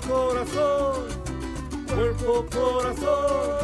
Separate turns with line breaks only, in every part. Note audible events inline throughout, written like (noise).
corazón, cuerpo, corazón,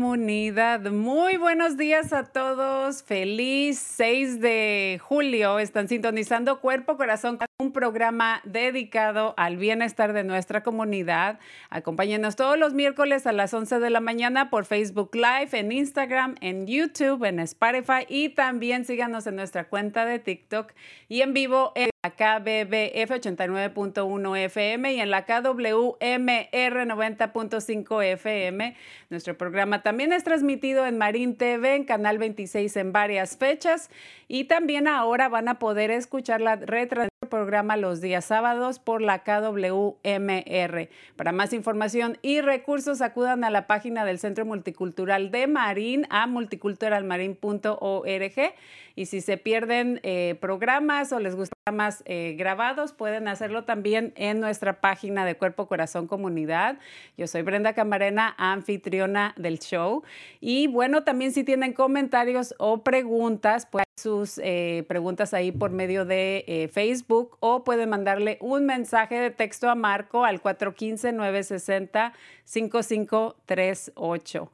comunidad,
muy buenos días a todos. Feliz 6 de julio. Están sintonizando Cuerpo Corazón, un programa dedicado al bienestar de nuestra comunidad. Acompáñenos todos los miércoles a las 11 de la mañana por Facebook Live, en Instagram, en YouTube, en Spotify y también síganos en nuestra cuenta de TikTok y en vivo en la KBBF 89.1 FM y en la KWMR 90.5 FM. Nuestro programa también es transmitido en Marín TV, en Canal 26 en varias fechas y también ahora van a poder escuchar la retransmisión programa los días sábados por la KWMR. Para más información y recursos acudan a la página del Centro Multicultural de Marín a multiculturalmarin.org y si se pierden eh, programas o les gustan más eh, grabados, pueden hacerlo también en nuestra página de Cuerpo Corazón Comunidad. Yo soy Brenda Camarena, anfitriona del show. Y bueno, también si tienen comentarios o preguntas, pues sus eh, preguntas ahí por medio de eh, Facebook o pueden mandarle un mensaje de texto a Marco al 415-960-5538.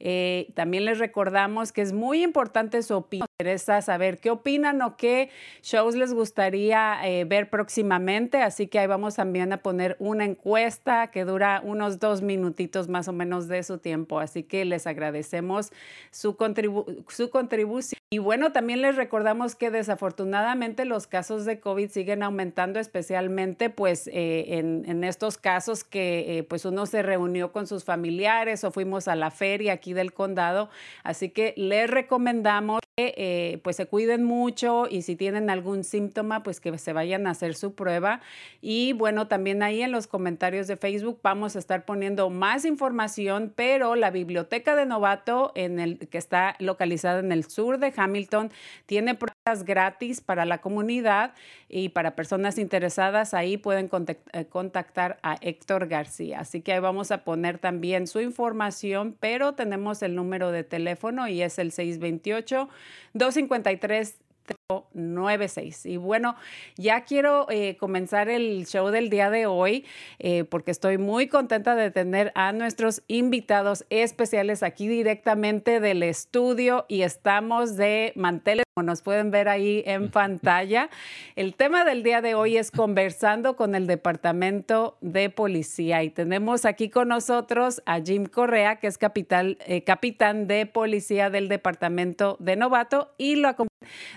Eh, también les recordamos que es muy importante su opinión. Nos interesa saber qué opinan o qué shows les gustaría eh, ver próximamente. Así que ahí vamos también a poner una encuesta que dura unos dos minutitos más o menos de su tiempo. Así que les agradecemos su, contribu su contribución. Y bueno, también les recordamos que desafortunadamente los casos de COVID siguen aumentando, especialmente pues eh, en, en, estos casos que pues uno se reunió con sus familiares o fuimos a la feria aquí del condado. Así que les recomendamos que eh, pues se cuiden mucho y si tienen algún síntoma pues que se vayan a hacer su prueba. Y bueno, también ahí en los comentarios de Facebook vamos a estar poniendo más información, pero la biblioteca de novato en el que está localizada en el sur de Hamilton tiene gratis para la comunidad y para personas interesadas ahí pueden contactar a Héctor García. Así que ahí vamos a poner también su información, pero tenemos el número de teléfono y es el 628 253 96. Y bueno, ya quiero eh, comenzar el show del día de hoy eh, porque estoy muy contenta de tener a nuestros invitados especiales aquí directamente del estudio y estamos de manteles, como nos pueden ver ahí en (laughs) pantalla. El tema del día de hoy es conversando con el Departamento de Policía y tenemos aquí con nosotros a Jim Correa, que es capital, eh, capitán de policía del Departamento de Novato y lo acompaña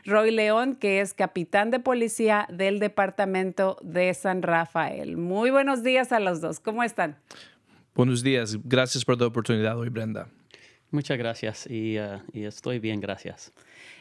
Roy León, que es capitán de policía del departamento de San Rafael. Muy buenos días a los dos. ¿Cómo están?
Buenos días. Gracias por la oportunidad hoy, Brenda.
Muchas gracias y, uh, y estoy bien, gracias.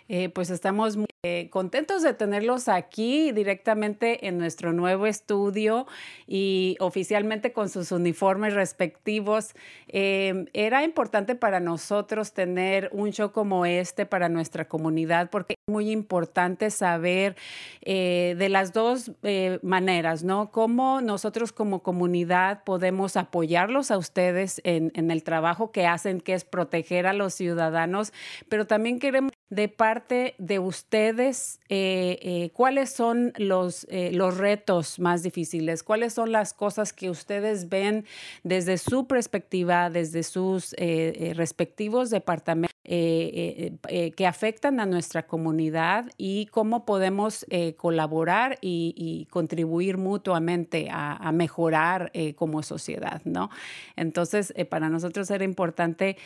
Eh, pues estamos muy Eh, contentos de tenerlos aquí directamente en nuestro nuevo estudio y oficialmente con sus uniformes respectivos. Em, era importante para nosotros tener un show como este para nuestra comunidad porque es muy importante saber eh, de las dos eh, maneras, ¿no? Cómo nosotros como comunidad podemos apoyarlos a ustedes en, el trabajo que hacen, que es proteger a los ciudadanos, pero también queremos parte de ustedes, eh, eh, ¿cuáles son los, eh, los retos más difíciles? ¿Cuáles son las cosas que ustedes ven desde su perspectiva, desde sus respectivos departamentos? que afectan a nuestra comunidad y cómo podemos colaborar y, contribuir mutuamente a, mejorar como sociedad, ¿no? Entonces, para nosotros era importante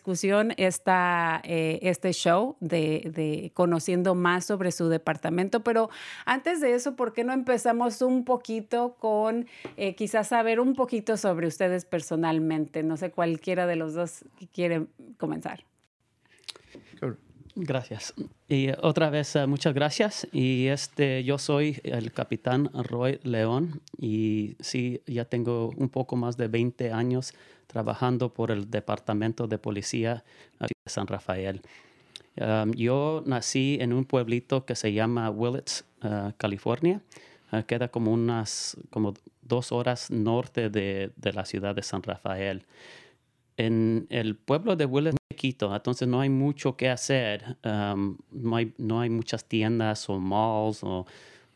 discusión esta, eh, este show de, de, conociendo más sobre su departamento. Pero antes de eso, ¿por qué no empezamos un poquito con eh, quizás saber un poquito sobre ustedes personalmente? No sé, cualquiera de los dos quiere comenzar.
Gracias. Y otra vez, uh, muchas gracias. Y este, yo soy el capitán Roy León y sí, ya tengo un poco más de 20 años trabajando por el Departamento de Policía de San Rafael. Um, yo nací en un pueblito que se llama Willits, uh, California. Uh, queda como unas como dos horas norte de, de, la ciudad de San Rafael. En el pueblo de Willits chiquito, entonces no hay mucho que hacer. Um, no, hay, no hay muchas tiendas o malls. O,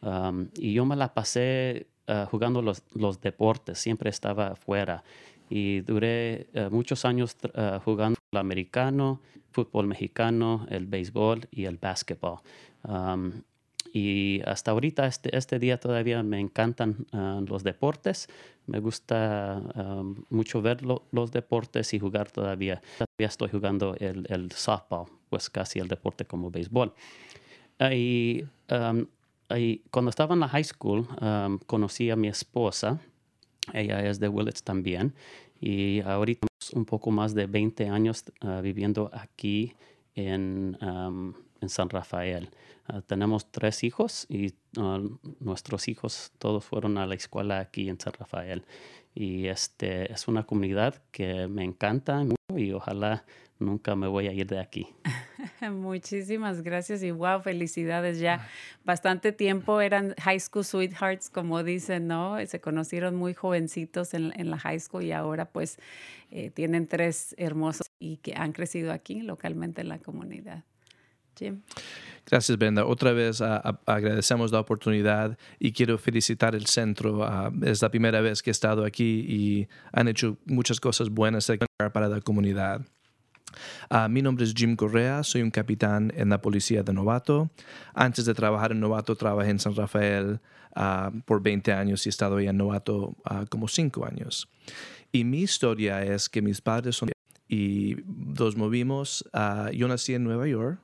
um, y yo me la pasé uh, jugando los, los deportes, siempre estaba afuera y duré eh, muchos años uh, jugando el americano, fútbol mexicano, el béisbol y el básquetbol. Um, y hasta ahorita, este, este día todavía me encantan uh, los deportes. Me gusta um, mucho ver los deportes y jugar todavía. Todavía estoy jugando el, el softball, pues casi el deporte como béisbol. y, um, y, cuando estaba en la high school, conocí a mi esposa ella es de Willits también. Y ahorita un poco más de 20 años ah, viviendo aquí en, en San Rafael. Ah, tenemos tres hijos y ah, nuestros hijos todos fueron a la escuela aquí en San Rafael. Y este es una comunidad que me encanta y ojalá nunca me voy a ir de aquí. (laughs)
Muchísimas gracias y wow, felicidades ya. Bastante tiempo eran high school sweethearts, como dicen, ¿no? Se conocieron muy jovencitos en, en la high school y ahora pues eh, tienen tres hermosos y que han crecido aquí localmente en la comunidad. Jim.
Gracias, Brenda. Otra vez agradecemos la oportunidad y quiero felicitar el centro. es la primera vez que he estado aquí y han hecho muchas cosas buenas para la comunidad. Uh, mi nombre es Jim Correa, soy un capitán en la policía de Novato. Antes de trabajar en Novato, trabajé en San Rafael uh, por 20 años y he estado ahí en Novato uh, como 5 años. Y mi historia es que mis padres son y nos movimos, yo nací en Nueva York,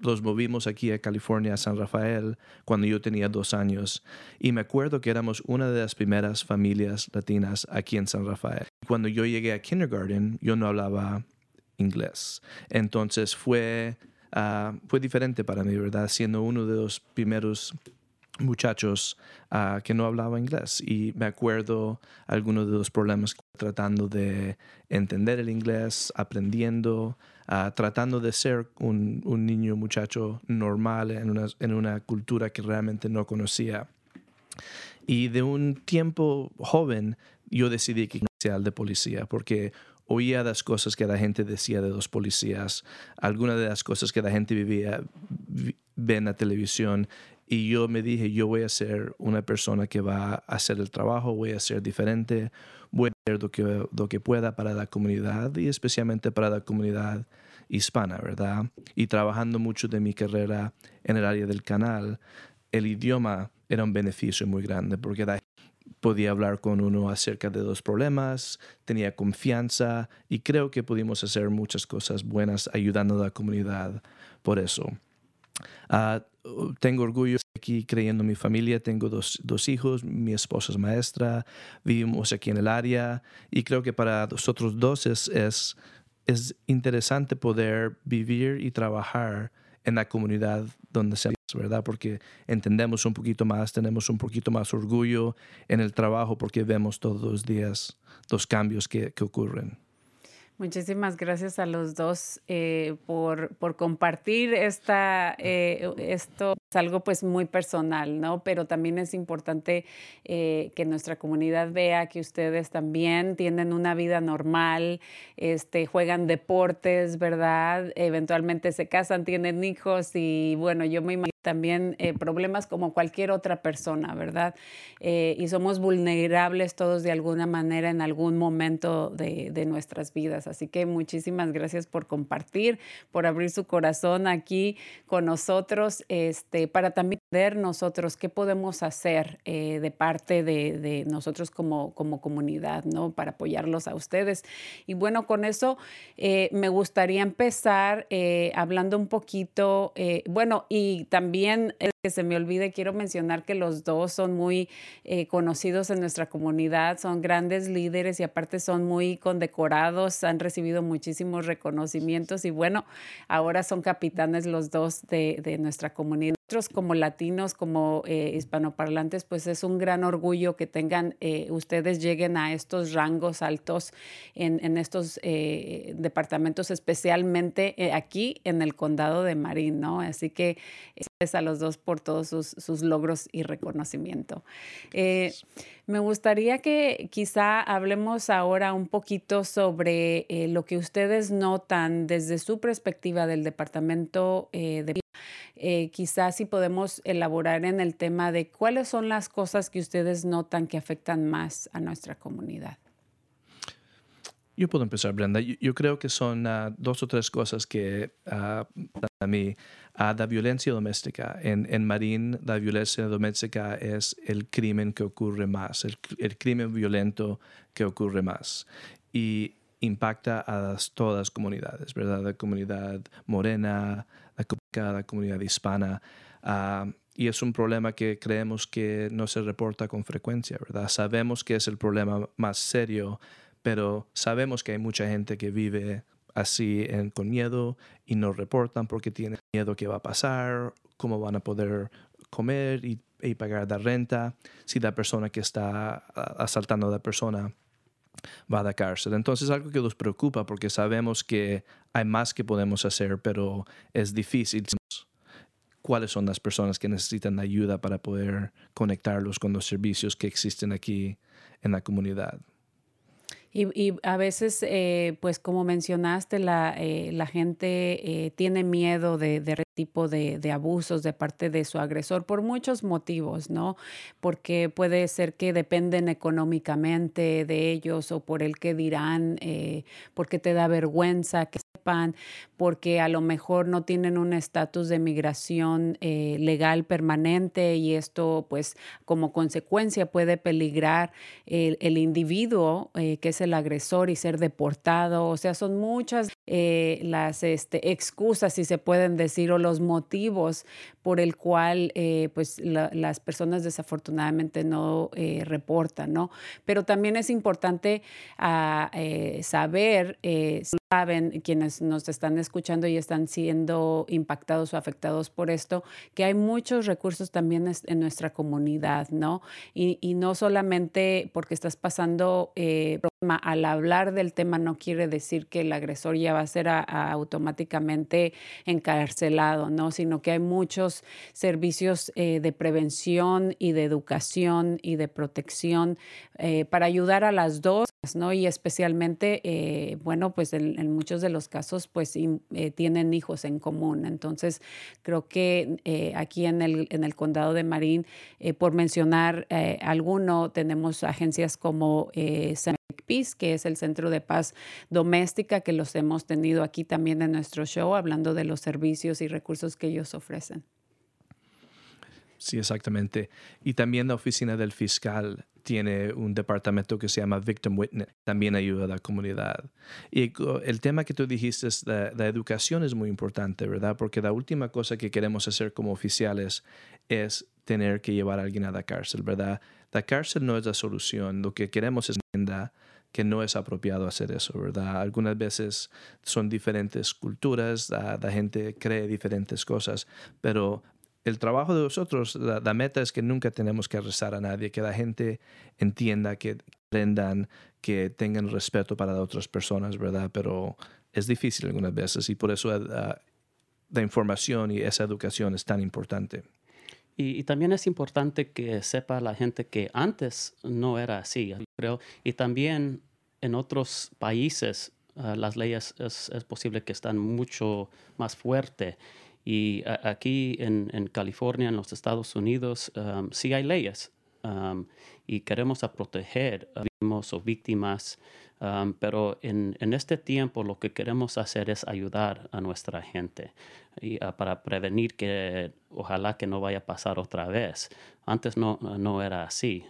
los movimos aquí a California, a San Rafael, cuando yo tenía dos años. Y me acuerdo que éramos una de las primeras familias latinas aquí en San Rafael. Cuando yo llegué a kindergarten, yo no hablaba inglés. Entonces fue, ah, fue diferente para mí, ¿verdad? Siendo uno de los primeros muchachos uh, que no hablaba inglés y me acuerdo algunos de los problemas tratando de entender el inglés, aprendiendo, uh, tratando de ser un, un, niño muchacho normal en una, en una cultura que realmente no conocía. Y de un tiempo joven yo decidí que sea de policía porque oía las cosas que la gente decía de los policías, algunas de las cosas que la gente vivía, ve en la televisión y yo me dije, yo voy a ser una persona que va a hacer el trabajo, voy a ser diferente, voy a hacer lo que, lo que pueda para la comunidad y especialmente para la comunidad hispana, ¿verdad? Y trabajando mucho de mi carrera en el área del canal, el idioma era un beneficio muy grande porque podía hablar con uno acerca de los problemas, tenía confianza y creo que pudimos hacer muchas cosas buenas ayudando a la comunidad por eso. Uh, tengo orgullo aquí creyendo en mi familia, tengo dos, dos, hijos, mi esposa es maestra, vivimos aquí en el área y creo que para nosotros dos es, es, es interesante poder vivir y trabajar en la comunidad donde se ¿verdad? Porque entendemos un poquito más, tenemos un poquito más orgullo en el trabajo porque vemos todos los días los cambios que, que ocurren.
Muchísimas gracias a los dos eh, por, por, compartir esta, eh, esto. Es algo pues muy personal, ¿no? Pero también es importante eh, que nuestra comunidad vea que ustedes también tienen una vida normal, este, juegan deportes, ¿verdad? Eventualmente se casan, tienen hijos y bueno, yo me imagino también problemas como cualquier otra persona, ¿verdad? y somos vulnerables todos de alguna manera en algún momento de, de nuestras vidas. Así que muchísimas gracias por compartir, por abrir su corazón aquí con nosotros, este, para también ver nosotros qué podemos hacer eh, de parte de, nosotros como, como comunidad, ¿no? Para apoyarlos a ustedes. Y bueno, con eso eh, me gustaría empezar eh, hablando un poquito, bueno, y también que se me olvide, quiero mencionar que los dos son muy eh, conocidos en nuestra comunidad, son grandes líderes y aparte son muy condecorados, han recibido muchísimos reconocimientos y bueno, ahora son capitanes los dos de, de nuestra comunidad como latinos, como eh, hispanoparlantes, pues es un gran orgullo que tengan, eh, ustedes lleguen a estos rangos altos en, estos eh, departamentos, especialmente aquí en el condado de Marín, ¿no? Así que es a los dos por todos sus, logros y reconocimiento. me gustaría que quizá hablemos ahora un poquito sobre lo que ustedes notan desde su perspectiva del departamento de eh, quizás si podemos elaborar en el tema de cuáles son las cosas que ustedes notan que afectan más a nuestra comunidad.
Yo puedo empezar, Brenda. Yo, creo que son ah, dos o tres cosas que uh, a mí. Uh, la violencia doméstica. En, en Marín, la violencia doméstica es el crimen que ocurre más, el, el crimen violento que ocurre más. Y impacta a todas las comunidades, ¿verdad? La comunidad morena, la, comunidad hispana. Ah, y es un problema que creemos que no se reporta con frecuencia, ¿verdad? Sabemos que es el problema más serio, pero sabemos que hay mucha gente que vive así con miedo y no reportan porque tienen miedo que va a pasar, cómo van a poder comer y, y pagar la renta, si la persona que está asaltando a la persona va a la cárcel. Entonces algo que nos preocupa porque sabemos que hay más que podemos hacer, pero es difícil. ¿Cuáles son las personas que necesitan ayuda para poder conectarlos con los servicios que existen aquí en la comunidad?
Y, a veces, eh, pues como mencionaste, la, eh, la gente eh, tiene miedo de, de tipo de, de, abusos de parte de su agresor por muchos motivos, ¿no? Porque puede ser que dependen económicamente de ellos o por el que dirán, porque te da vergüenza que sepan, porque a lo mejor no tienen un estatus de migración legal permanente y esto, pues, como consecuencia puede peligrar el, individuo que es el agresor y ser deportado. O sea, son muchas eh, las este, excusas, si se pueden decir, o los motivos por el cual eh, pues las personas desafortunadamente no eh, reportan, ¿no? Pero también es importante ah, saber, saben quienes nos están escuchando y están siendo impactados o afectados por esto, que hay muchos recursos también en nuestra comunidad, ¿no? Y, y no solamente porque estás pasando al hablar del tema no quiere decir que el agresor ya va a ser automáticamente encarcelado, ¿no? Sino que hay muchos servicios eh, de prevención y de educación y de protección eh, para ayudar a las dos, ¿no? Y especialmente, eh, bueno, pues en, muchos de los casos, pues tienen hijos en común. Entonces, creo que aquí en el, en el condado de Marín, por mencionar alguno, tenemos agencias como Peace, que es el Centro de Paz Doméstica, que los hemos tenido aquí también en nuestro show, hablando de los servicios y recursos que ellos ofrecen.
Sí, exactamente. Y también la oficina del fiscal tiene un departamento que se llama Victim Witness, también ayuda a la comunidad. Y el tema que tú dijiste, es la, la, educación es muy importante, ¿verdad? Porque la última cosa que queremos hacer como oficiales es tener que llevar a alguien a la cárcel, ¿verdad? La cárcel no es la solución, lo que queremos es que no es apropiado hacer eso, ¿verdad? Algunas veces son diferentes culturas, la, gente cree diferentes cosas, pero el trabajo de nosotros, la, meta es que nunca tenemos que rezar a nadie, que la gente entienda, que aprendan, que tengan respeto para otras personas, ¿verdad? Pero es difícil algunas veces y por eso uh, la información y esa educación es tan importante.
Y, también es importante que sepa la gente que antes no era así, creo. Y también en otros países uh, las leyes es, es, posible que están mucho más fuertes. Y aquí en, en, California, en los Estados Unidos, um, sí hay leyes. Um, y queremos proteger a víctimas víctimas pero en, en, este tiempo lo que queremos hacer es ayudar a nuestra gente y, uh, para prevenir que ojalá que no vaya a pasar otra vez. Antes no, no era así,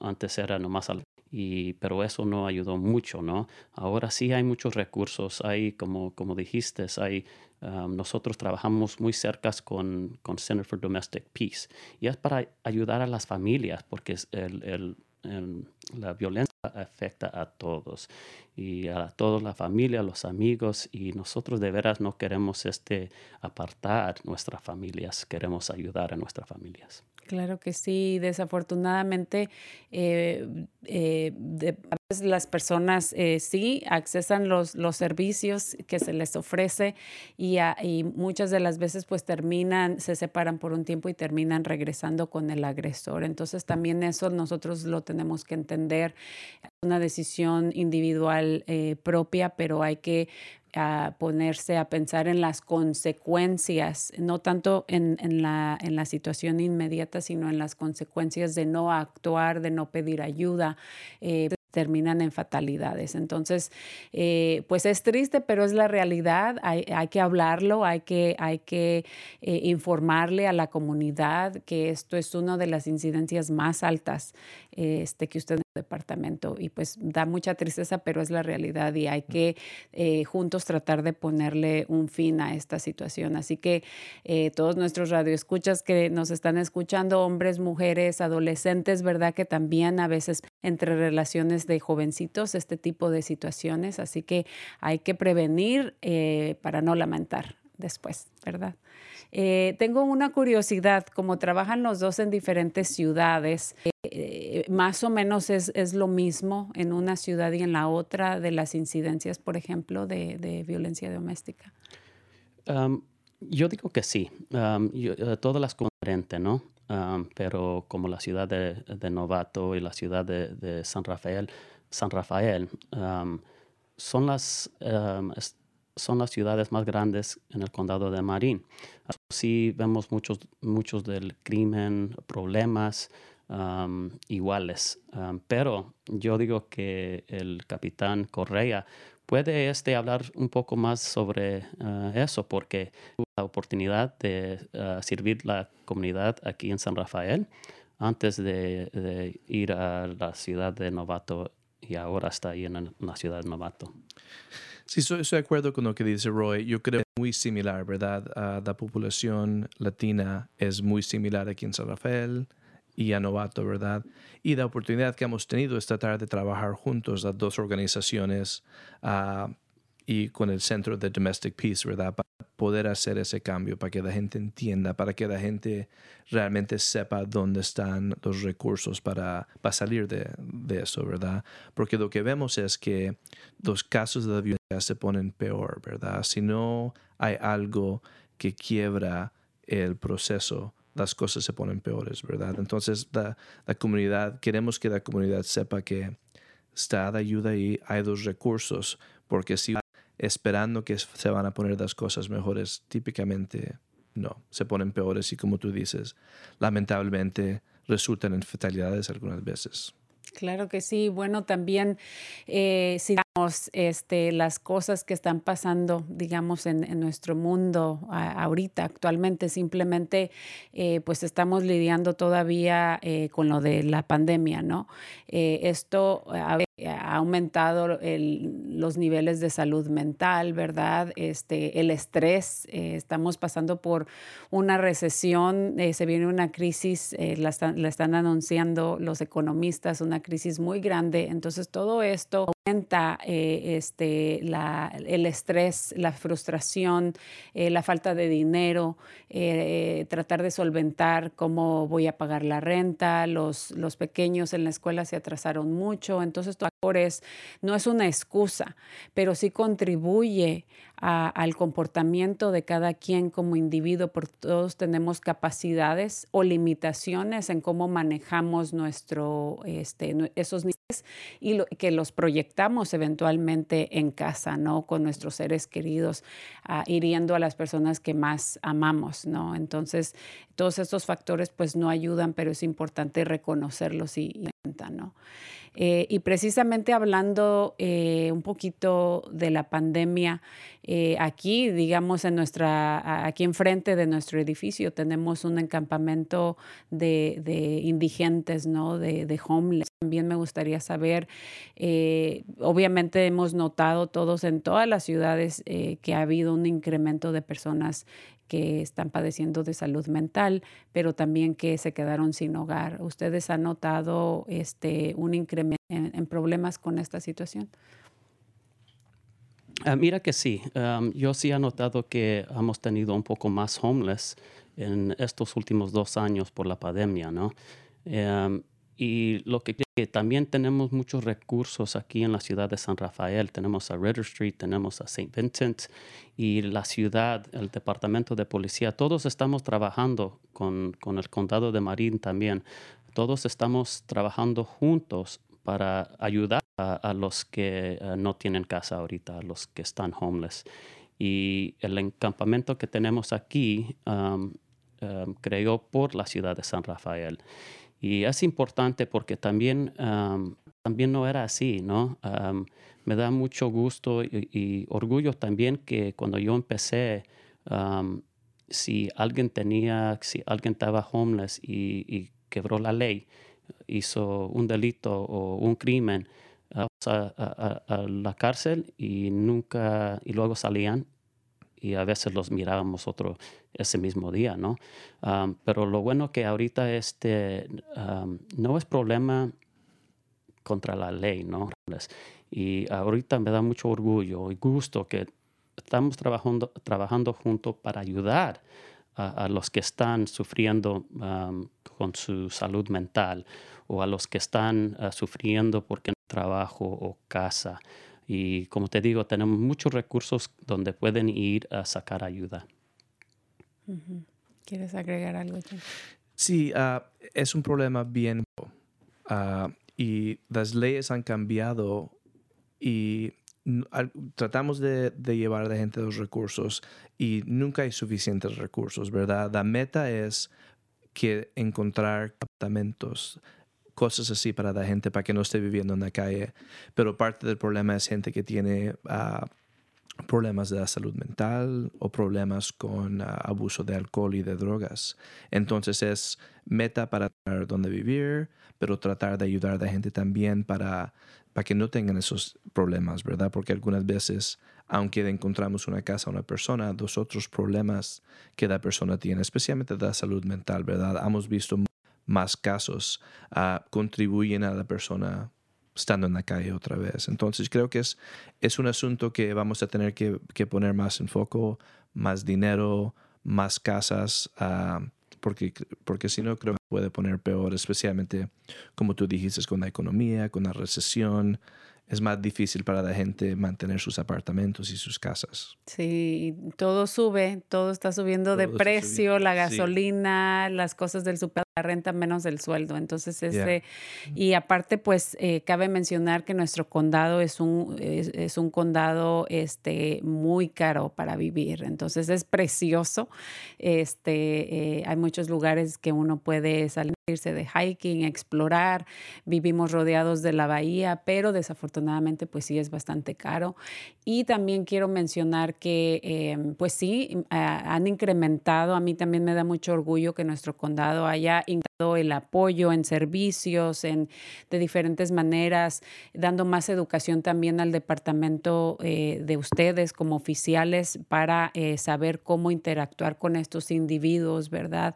antes era nomás y, pero eso no ayudó mucho, ¿no? Ahora sí hay muchos recursos, hay, como, como dijiste, hay, nosotros trabajamos muy cerca con, con Center for Domestic Peace. Y es para ayudar a las familias porque el, el, la violencia afecta a todos. Y a toda la familia, los amigos y nosotros de veras no queremos este apartar nuestras familias, queremos ayudar a nuestras familias.
Claro que sí, desafortunadamente eh, eh, a veces las personas eh, sí accesan los, los servicios que se les ofrece y, y, muchas de las veces pues terminan, se separan por un tiempo y terminan regresando con el agresor. Entonces también eso nosotros lo tenemos que entender, una decisión individual propia, pero hay que a ponerse a pensar en las consecuencias, no tanto en, en, la, en la situación inmediata, sino en las consecuencias de no actuar, de no pedir ayuda. Eh, terminan en fatalidades. Entonces, eh, pues es triste, pero es la realidad. Hay, hay que hablarlo, hay que, hay que eh, informarle a la comunidad que esto es una de las incidencias más altas este, que usted en el departamento. Y pues da mucha tristeza, pero es la realidad y hay que eh, juntos tratar de ponerle un fin a esta situación. Así que todos nuestros radioescuchas que nos están escuchando, hombres, mujeres, adolescentes, ¿verdad? Que también a veces entre relaciones de jovencitos este tipo de situaciones, así que hay que prevenir eh, para no lamentar después, ¿verdad? Eh, tengo una curiosidad, como trabajan los dos en diferentes ciudades, eh, más o menos es, es, lo mismo en una ciudad y en la otra de las incidencias, por ejemplo, de, violencia doméstica.
yo digo que sí, todas las diferentes, ¿no? pero como la ciudad de, de, Novato y la ciudad de, de San Rafael, San Rafael son, las, son las ciudades más grandes en el condado de Marín. Sí vemos muchos, muchos del crimen, problemas iguales, pero yo digo que el capitán Correa puede este hablar un poco más sobre uh, eso porque la oportunidad de uh, servir la comunidad aquí en San Rafael antes de, de, ir a la ciudad de Novato y ahora está ahí en la ciudad de Novato.
Sí, estoy, de acuerdo con lo que dice Roy. Yo creo que es muy similar, ¿verdad? Uh, la población latina es muy similar aquí en San Rafael y a Novato, ¿verdad? Y la oportunidad que hemos tenido es tratar de trabajar juntos las dos organizaciones uh, y con el Centro de Domestic Peace, ¿verdad? Para poder hacer ese cambio, para que la gente entienda, para que la gente realmente sepa dónde están los recursos para, para salir de, de eso, ¿verdad? Porque lo que vemos es que los casos de violencia se ponen peor, ¿verdad? Si no hay algo que quiebra el proceso, las cosas se ponen peores, ¿verdad? Entonces, la, la comunidad, queremos que la comunidad sepa que está de ayuda y hay dos recursos, porque si esperando que se van a poner las cosas mejores, típicamente no, se ponen peores y como tú dices, lamentablemente resultan en fatalidades algunas veces.
Claro que sí. Bueno, también eh, si este, las cosas que están pasando, digamos, en, nuestro mundo ahorita, actualmente. Simplemente, eh, pues estamos lidiando todavía eh, con lo de la pandemia, ¿no? Eh, esto ha, aumentado los niveles de salud mental, ¿verdad? Este, el estrés, estamos pasando por una recesión, se viene una crisis, la la, están, anunciando los economistas, una crisis muy grande. Entonces, todo esto eh, este, el estrés, la frustración, eh, la falta de dinero, eh, tratar de solventar cómo voy a pagar la renta, los, los pequeños en la escuela se atrasaron mucho, entonces no es una excusa, pero sí contribuye al comportamiento de cada quien como individuo, porque todos tenemos capacidades o limitaciones en cómo manejamos nuestro, este, esos niveles y que los proyectamos eventualmente en casa, ¿no? Con nuestros seres queridos, uh, hiriendo a las personas que más amamos, ¿no? Entonces, todos estos factores pues no ayudan, pero es importante reconocerlos y Eh, y precisamente hablando eh, un poquito de la pandemia, eh, aquí, digamos, en nuestra, aquí enfrente de nuestro edificio tenemos un encampamento de, indigentes, ¿no? De, de, homeless. También me gustaría saber, obviamente hemos notado todos en todas las ciudades que ha habido un incremento de personas que están padeciendo de salud mental, pero también que se quedaron sin hogar. ¿Ustedes han notado este, un incremento en, problemas con esta situación?
Ah, mira que sí. yo sí he notado que hemos tenido un poco más homeless en estos últimos dos años por la pandemia, ¿no? Y lo que, que también tenemos muchos recursos aquí en la ciudad de San Rafael. Tenemos a Ritter Street, tenemos a St. Vincent y la ciudad, el departamento de policía. Todos estamos trabajando con, con el condado de Marín también. Todos estamos trabajando juntos para ayudar a, los que eh, no tienen casa ahorita, a los que están homeless. Y el encampamento que tenemos aquí um, um, creó por la ciudad de San Rafael. Y es importante porque también, también no era así, ¿no? me da mucho gusto y, orgullo también que cuando yo empecé, si alguien tenía, si alguien estaba homeless y, quebró la ley, hizo un delito o un crimen, a, a, la cárcel y nunca, y luego salían y a veces los mirábamos otro ese mismo día, ¿no? pero lo bueno que ahorita este no es problema contra la ley, ¿no? Y ahorita me da mucho orgullo y gusto que estamos trabajando, trabajando juntos para ayudar a, los que están sufriendo con su salud mental o a los que están ah, sufriendo porque no trabajo o casa y como te digo, tenemos muchos recursos donde pueden ir a sacar ayuda.
¿Quieres agregar algo?
Sí, ah, es un problema bien uh, y las leyes han cambiado y tratamos de, de, llevar a la gente los recursos y nunca hay suficientes recursos, ¿verdad? La meta es que encontrar apartamentos cosas así para la gente, para que no esté viviendo en la calle. Pero parte del problema es gente que tiene ah, problemas de la salud mental o problemas con ah, abuso de alcohol y de drogas. Entonces es meta para tener dónde vivir, pero tratar de ayudar a la gente también para, para que no tengan esos problemas, ¿verdad? Porque algunas veces, aunque encontramos una casa a una persona, dos otros problemas que la persona tiene, especialmente de la salud mental, ¿verdad? Hemos visto más casos uh, contribuyen a la persona estando en la calle otra vez. Entonces creo que es, es un asunto que vamos a tener que, que poner más en foco, más dinero, más casas, uh, porque, porque si no creo que puede poner peor, especialmente como tú dijiste, con la economía, con la recesión es más difícil para la gente mantener sus apartamentos y sus casas.
Sí, todo sube, todo está subiendo de precio, la gasolina, las cosas del super la renta menos del sueldo. Entonces, ese, y aparte, pues, eh, cabe mencionar que nuestro condado es un, es, un condado este, muy caro para vivir. Entonces, es precioso. Este, eh, hay muchos lugares que uno puede salirse de hiking, explorar. Vivimos rodeados de la bahía, pero desafortunadamente, pues sí es bastante caro. Y también quiero mencionar que, em, pues sí, han incrementado. A mí también me da mucho orgullo que nuestro condado haya el apoyo en servicios, en, de diferentes maneras, dando más educación también al departamento eh, de ustedes como oficiales para eh, saber cómo interactuar con estos individuos, ¿verdad?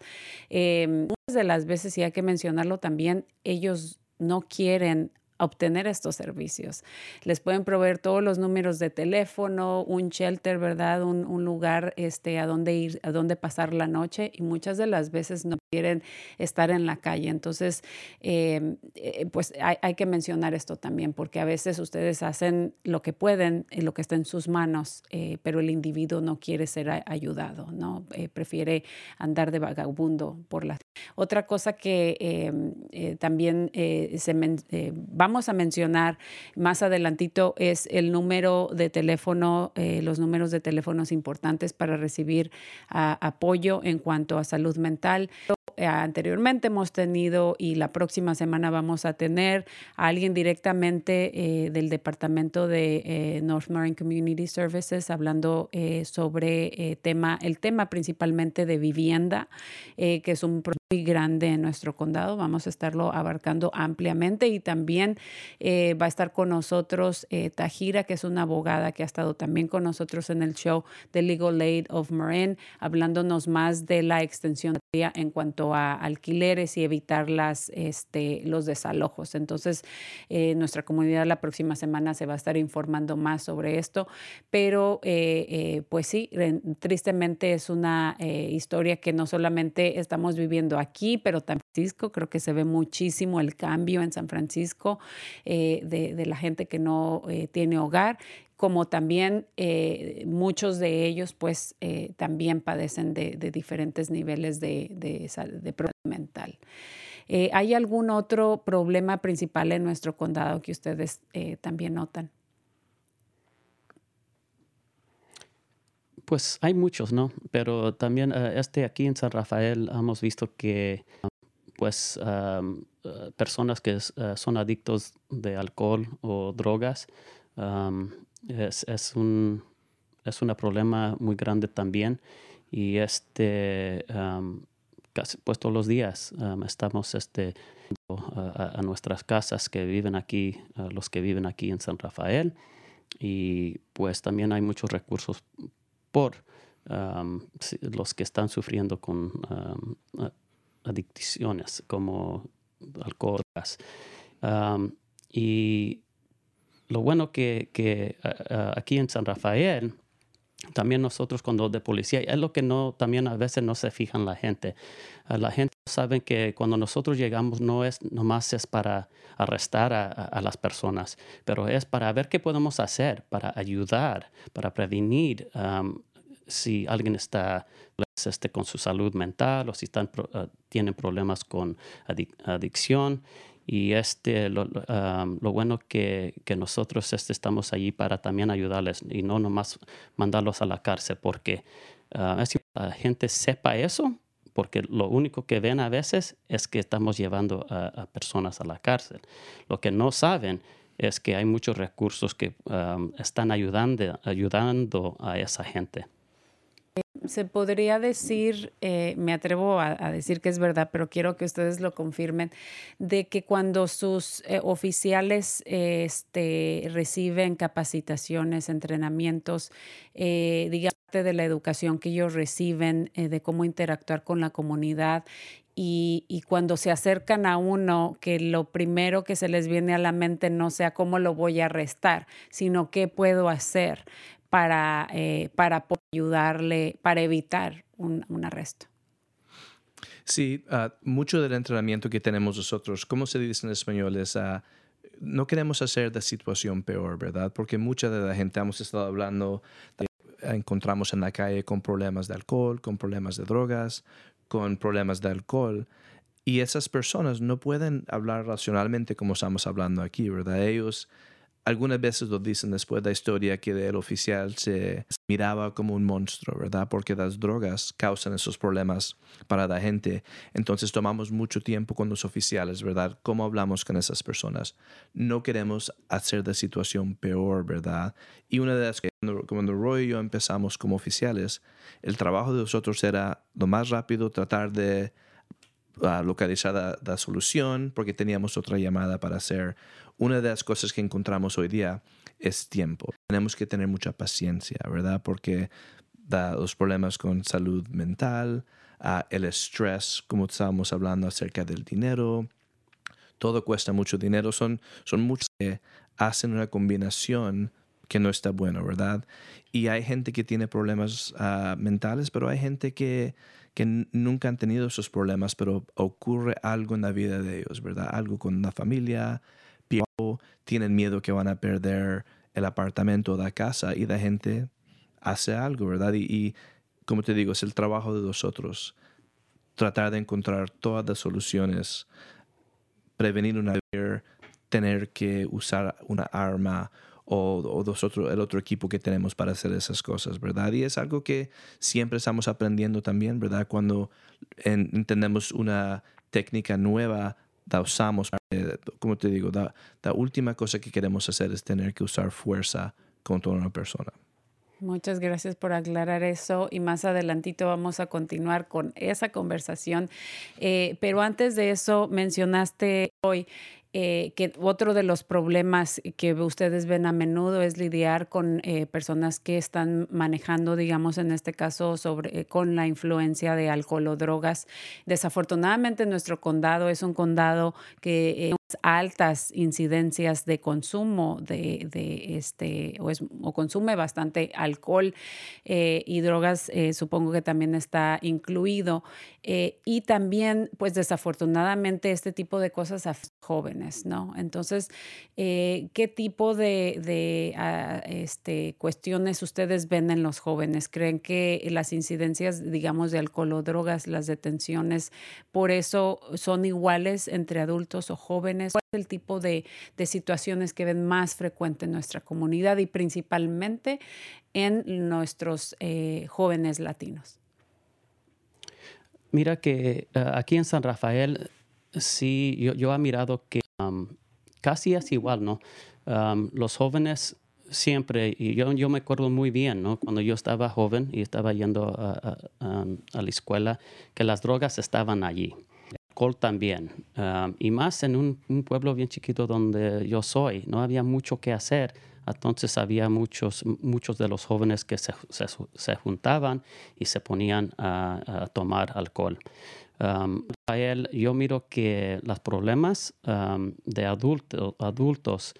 Eh, muchas de las veces, y hay que mencionarlo también, ellos no quieren obtener estos servicios. Les pueden proveer todos los números de teléfono, un shelter, ¿verdad? Un, lugar este, a donde ir, a donde pasar la noche y muchas de las veces no quieren estar en la calle. Entonces, em, eh, pues hay, hay, que mencionar esto también, porque a veces ustedes hacen lo que pueden, y lo que está en sus manos, eh, pero el individuo no quiere ser ayudado, ¿no? Eh, prefiere andar de vagabundo por la... Otra cosa que em, también se vamos vamos a mencionar más adelantito es el número de teléfono, eh, los números de teléfonos importantes para recibir apoyo en cuanto a salud mental. Eh, anteriormente hemos tenido y la próxima semana vamos a tener a alguien directamente eh, del departamento de North Marine Community Services hablando sobre tema, el tema principalmente de vivienda, que es un muy grande en nuestro condado. Vamos a estarlo abarcando ampliamente y también eh, va a estar con nosotros eh, Tajira, que es una abogada que ha estado también con nosotros en el show de Legal Aid of Marin, hablándonos más de la extensión en cuanto a alquileres y evitar las, este, los desalojos. Entonces, eh, nuestra comunidad la próxima semana se va a estar informando más sobre esto, pero pues sí, tristemente es una historia que no solamente estamos viviendo aquí, pero también Francisco, creo que se ve muchísimo el cambio en San Francisco eh, de, la gente que no eh, tiene hogar como también eh, muchos de ellos pues también padecen de, diferentes niveles de, de, problema mental. ¿Hay algún otro problema principal en nuestro condado que ustedes también notan?
Pues hay muchos, ¿no? Pero también este aquí en San Rafael hemos visto que pues eh, personas que eh, son adictos de alcohol o drogas es, es, un es un problema muy grande también y este casi pues todos los días estamos este a, nuestras casas que viven aquí los que viven aquí en San Rafael y pues también hay muchos recursos por los que están sufriendo con adicciones como alcohol. y lo bueno que, que aquí en San Rafael, también nosotros cuando de policía, es lo que no, también a veces no se fijan la gente. la gente sabe que cuando nosotros llegamos no es nomás es para arrestar a, las personas, pero es para ver qué podemos hacer, para ayudar, para prevenir si alguien está este, con su salud mental o si están, ah, tienen problemas con adicción. Y este, lo, bueno que, que, nosotros este, estamos allí para también ayudarles y no nomás mandarlos a la cárcel, porque es que la gente sepa eso, porque lo único que ven a veces es que estamos llevando a, personas a la cárcel. Lo que no saben es que hay muchos recursos que están ayudando, a esa gente
se podría decir, eh, me atrevo a, decir que es verdad, pero quiero que ustedes lo confirmen, de que cuando sus eh, oficiales este, reciben capacitaciones, entrenamientos, eh, digamos, de la educación que ellos reciben, de cómo interactuar con la comunidad y, y, cuando se acercan a uno, que lo primero que se les viene a la mente no sea cómo lo voy a arrestar, sino qué puedo hacer para, eh, para ayudarle, para evitar un, un arresto.
Sí, uh, mucho del entrenamiento que tenemos nosotros, ¿cómo se dice en español? Es, uh, no queremos hacer la situación peor, ¿verdad? Porque mucha de la gente hemos estado hablando, encontramos en la calle con problemas de alcohol, con problemas de drogas, con problemas de alcohol. Y esas personas no pueden hablar racionalmente como estamos hablando aquí, ¿verdad? Ellos algunas veces lo dicen después de la historia que el oficial se miraba como un monstruo, ¿verdad? Porque las drogas causan esos problemas para la gente. Entonces tomamos mucho tiempo con los oficiales, ¿verdad? ¿Cómo hablamos con esas personas? No queremos hacer la situación peor, ¿verdad? Y una de las que cuando Roy y yo empezamos como oficiales, el trabajo de nosotros era lo más rápido tratar de uh, localizar la, la, solución porque teníamos otra llamada para hacer una de las cosas que encontramos hoy día es tiempo. Tenemos que tener mucha paciencia, ¿verdad? Porque da los problemas con salud mental, uh, el estrés, como estábamos hablando acerca del dinero, todo cuesta mucho dinero. Son, son muchos que hacen una combinación que no está buena, ¿verdad? Y hay gente que tiene problemas uh, mentales, pero hay gente que, que nunca han tenido esos problemas, pero ocurre algo en la vida de ellos, ¿verdad? Algo con la familia, tienen miedo que van a perder el apartamento o la casa y la gente hace algo, ¿verdad? Y, como te digo, es el trabajo de nosotros tratar de encontrar todas las soluciones, prevenir una tener que usar una arma o, o el otro equipo que tenemos para hacer esas cosas, ¿verdad? Y es algo que siempre estamos aprendiendo también, ¿verdad? Cuando entendemos una técnica nueva, la usamos, eh, como te digo, la, última cosa que queremos hacer es tener que usar fuerza contra una persona.
Muchas gracias por aclarar eso y más adelantito vamos a continuar con esa conversación. Eh, pero antes de eso, mencionaste hoy eh, que otro de los problemas que ustedes ven a menudo es lidiar con eh, personas que están manejando, digamos, en este caso, sobre, eh, con la influencia de alcohol o drogas. Desafortunadamente, nuestro condado es un condado que altas incidencias de consumo de, de este o, es, o, consume bastante alcohol y drogas supongo que también está incluido y también pues desafortunadamente este tipo de cosas a jóvenes ¿no? Entonces, eh, ¿qué tipo de, ah, este, cuestiones ustedes ven en los jóvenes? ¿Creen que las incidencias, digamos, de alcohol o drogas, las detenciones, por eso son iguales entre adultos o jóvenes? ¿Cuál es el tipo de, situaciones que ven más frecuente en nuestra comunidad y principalmente en nuestros eh, jóvenes latinos?
Mira que ah, aquí en San Rafael sí, yo, yo he mirado que casi es igual, ¿no? los jóvenes siempre, y yo, yo me acuerdo muy bien, ¿no? Cuando yo estaba joven y estaba yendo a, la escuela, que las drogas estaban allí. El alcohol también. y más en un, pueblo bien chiquito donde yo soy, no había mucho que hacer. Entonces había muchos, muchos de los jóvenes que se, se, juntaban y se ponían a, a tomar alcohol. Um, yo miro que los problemas de adultos,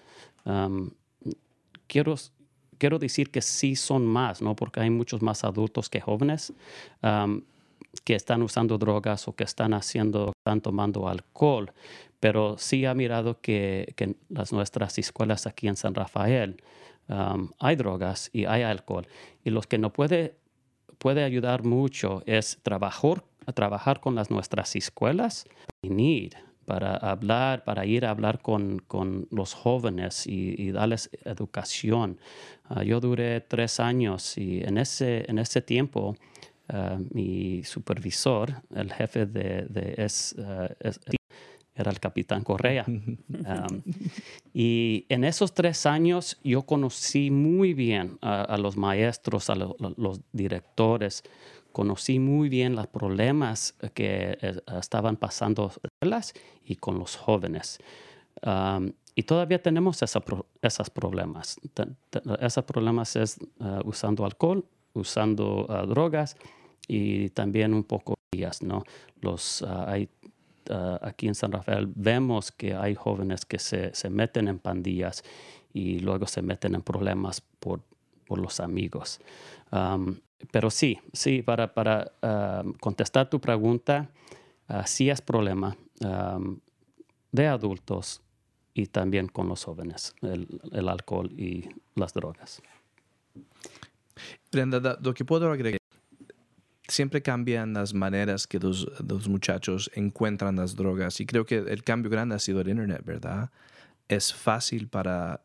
quiero, quiero decir que sí son más, ¿no? porque hay muchos más adultos que jóvenes que están usando drogas o que están haciendo, están tomando alcohol. Pero sí ha mirado que, que en las nuestras escuelas aquí en San Rafael hay drogas y hay alcohol. Y los que no puede, puede ayudar mucho es trabajar a trabajar con las nuestras escuelas para hablar, para ir a hablar con, con los jóvenes y, darles educación. Ah, yo duré tres años y en ese, en ese tiempo ah, mi supervisor, el jefe de, de es, ah, era el capitán Correa. (laughs) y en esos tres años yo conocí muy bien a, los maestros, a los directores, conocí muy bien los problemas que eh, estaban pasando las y con los jóvenes. y todavía tenemos esos problemas. esos problemas es uh, usando alcohol, usando uh, drogas y también un poco días, ¿no? Los, uh, hay, aquí en San Rafael vemos que hay jóvenes que se, se, meten en pandillas y luego se meten en problemas por, por los amigos pero sí, sí, para, para um, contestar tu pregunta, uh, sí es problema um, de adultos y también con los jóvenes, el, el alcohol y las drogas.
Brenda, lo que puedo agregar, siempre cambian las maneras que los, los, muchachos encuentran las drogas y creo que el cambio grande ha sido el Internet, ¿verdad? Es fácil para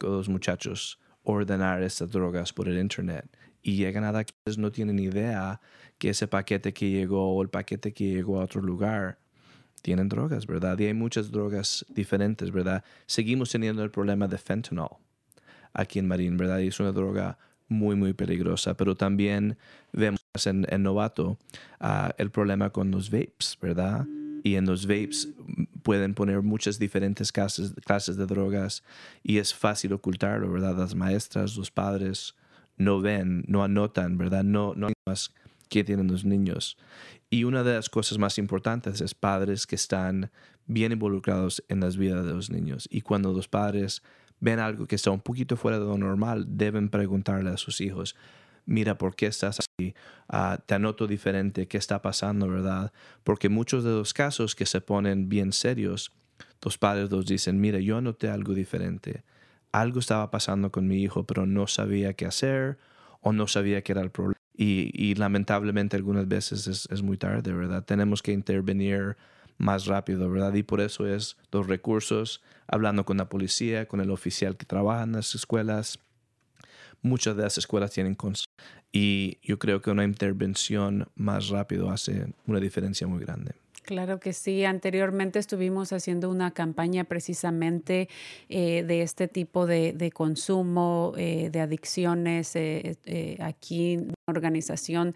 los muchachos ordenar estas drogas por el Internet y llegan a que no tienen idea que ese paquete que llegó o el paquete que llegó a otro lugar tienen drogas, ¿verdad? Y hay muchas drogas diferentes, ¿verdad? Seguimos teniendo el problema de fentanyl aquí en Marín, ¿verdad? Y es una droga muy, muy peligrosa, pero también vemos en, Novato uh, el problema con los vapes, ¿verdad? Y en los vapes pueden poner muchas diferentes clases, clases de drogas y es fácil ocultarlo, ¿verdad? Las maestras, los padres no ven, no anotan, ¿verdad? No, no más que tienen los niños. Y una de las cosas más importantes es padres que están bien involucrados en las vidas de los niños. Y cuando los padres ven algo que está un poquito fuera de lo normal, deben preguntarle a sus hijos, mira, ¿por qué estás así? Uh, te anoto diferente, ¿qué está pasando, verdad? Porque muchos de los casos que se ponen bien serios, los padres los dicen, mira, yo anoté algo diferente. Algo estaba pasando con mi hijo, pero no sabía qué hacer o no sabía qué era el problema. Y, lamentablemente algunas veces es, es muy tarde, ¿verdad? Tenemos que intervenir más rápido, ¿verdad? Y por eso es los recursos, hablando con la policía, con el oficial que trabaja en las escuelas. Muchas de las escuelas tienen y yo creo que una intervención más rápido hace una diferencia muy grande.
Claro que sí. Anteriormente estuvimos haciendo una campaña precisamente eh, de este tipo de, consumo, eh, de adicciones. Eh, aquí organización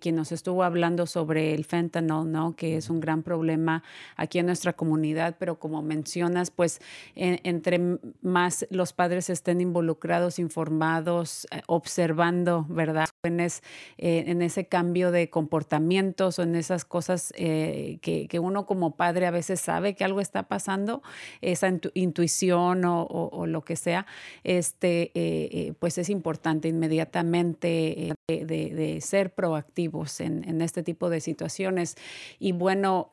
quien nos estuvo hablando sobre el fentanyl, ¿no? que es un gran problema aquí en nuestra comunidad, pero como mencionas, pues entre más los padres estén involucrados, informados, observando, ¿verdad? Jóvenes en ese cambio de comportamientos o en esas cosas que, uno como padre a veces sabe que algo está pasando, esa intuición o, lo que sea, este, eh, eh, pues es importante inmediatamente eh, de, ser proactivos en, este tipo de situaciones. Y bueno,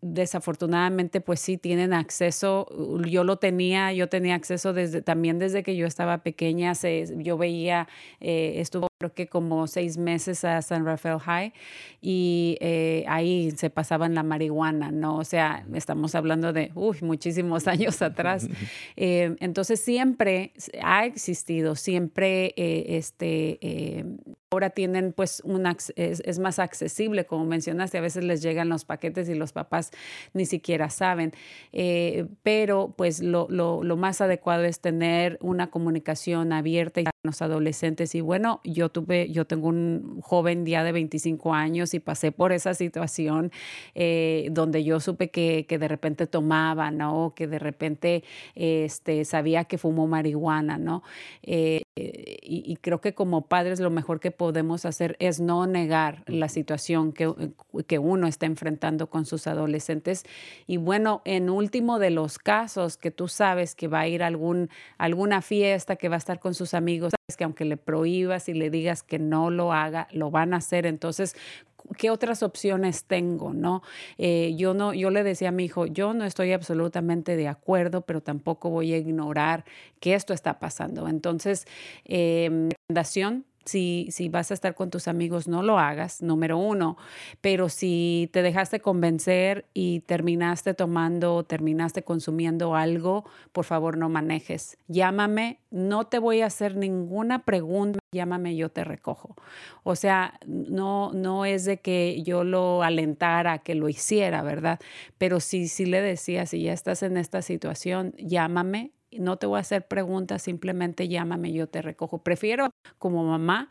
desafortunadamente, pues sí tienen acceso, yo lo tenía, yo tenía acceso desde, también desde que yo estaba pequeña, yo veía, estuvo creo que como seis meses a San Rafael High y ahí se pasaba en la marihuana, ¿no? O sea, estamos hablando de, uy, muchísimos (laughs) años atrás. (laughs) Eh, entonces siempre ha existido, siempre eh, este, eh, ahora tienen pues un, es, más accesible, como mencionaste, a veces les llegan los paquetes y los papás ni siquiera saben, pero pues lo, lo, lo, más adecuado es tener una comunicación abierta con los adolescentes y bueno, yo tuve, yo tengo un joven ya de 25 años y pasé por esa situación eh, donde yo supe que, que, de repente tomaba, ¿no? Que de repente este, sabía que fumó marihuana, ¿no? Eh, y, creo que como padres lo mejor que podemos hacer es no negar la situación que, que uno está enfrentando con sus adolescentes. Y bueno, en último de los casos que tú sabes que va a ir a algún, alguna fiesta, que va a estar con sus amigos, que aunque le prohíbas y le digas que no lo haga, lo van a hacer. Entonces, ¿qué otras opciones tengo? ¿no? Eh, yo no, yo le decía a mi hijo, yo no estoy absolutamente de acuerdo, pero tampoco voy a ignorar que esto está pasando. Entonces, recomendación, si, si, vas a estar con tus amigos, no lo hagas, número uno. Pero si te dejaste convencer y terminaste tomando, terminaste consumiendo algo, por favor no manejes. Llámame, no te voy a hacer ninguna pregunta, llámame, yo te recojo. O sea, no, no es de que yo lo alentara que lo hiciera, ¿verdad? Pero si, si le decía, si ya estás en esta situación, llámame, no te voy a hacer preguntas, simplemente llámame, yo te recojo. Prefiero como mamá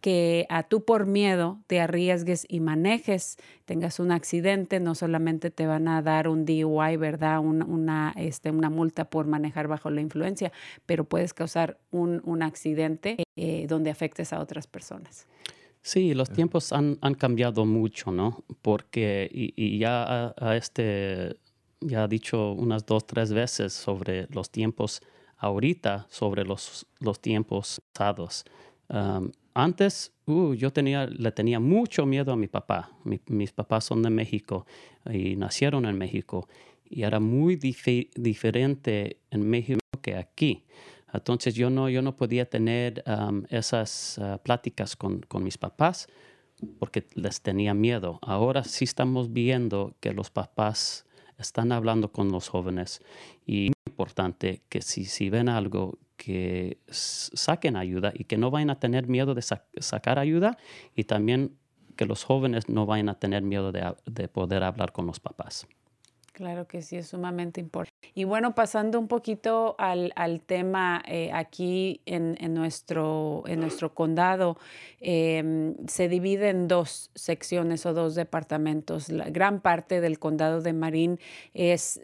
que a tú por miedo te arriesgues y manejes, tengas un accidente, no solamente te van a dar un DUI, ¿verdad? una, este, una multa por manejar bajo la influencia, pero puedes causar un, un accidente eh, donde afectes a otras personas.
Sí, los tiempos han, han cambiado mucho, ¿no? Porque y, ya a este ya ha dicho unas dos, tres veces sobre los tiempos ahorita, sobre los, los tiempos pasados. antes, uh, yo tenía, le tenía mucho miedo a mi papá. mis papás son de México y nacieron en México. Y era muy diferente en México que aquí. Entonces yo no, yo no podía tener esas ah, pláticas con, con, mis papás porque les tenía miedo. Ahora sí estamos viendo que los papás están hablando con los jóvenes y es importante que si, si ven algo que saquen ayuda y que no vayan a tener miedo de sacar ayuda y también que los jóvenes no vayan a tener miedo de, de poder hablar con los papás.
Claro que sí, es sumamente importante. Y bueno, pasando un poquito al, al tema eh, aquí en, en, nuestro, en nuestro condado, em, se divide en dos secciones o dos departamentos. La gran parte del condado de Marín es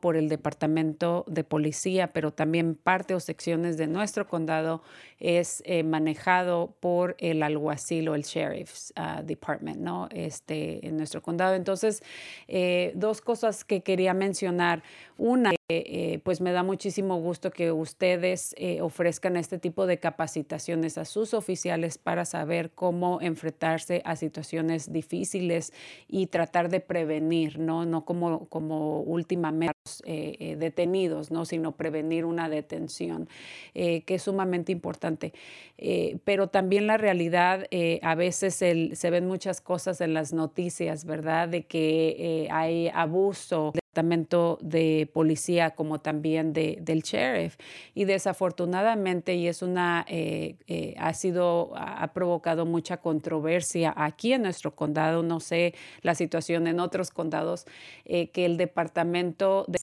por el Departamento de Policía, pero también parte o secciones de nuestro condado es eh, manejado por el alguacil o el Sheriff's ah, Department, ¿no? Este, en nuestro condado. Entonces, eh, dos cosas que quería mencionar. Una, eh, pues me da muchísimo gusto que ustedes ofrezcan este tipo de capacitaciones a sus oficiales para saber cómo enfrentarse a situaciones difíciles y tratar de prevenir, ¿no? No como, como últimamente eh, eh, detenidos, ¿no? sino prevenir una detención, eh, que es sumamente importante. pero también la realidad, a veces se ven muchas cosas en las noticias, ¿verdad? De que hay abuso departamento de policía como también de, del sheriff. Y desafortunadamente y es una ha sido ha provocado mucha controversia aquí en nuestro condado no sé la situación en otros condados que el departamento de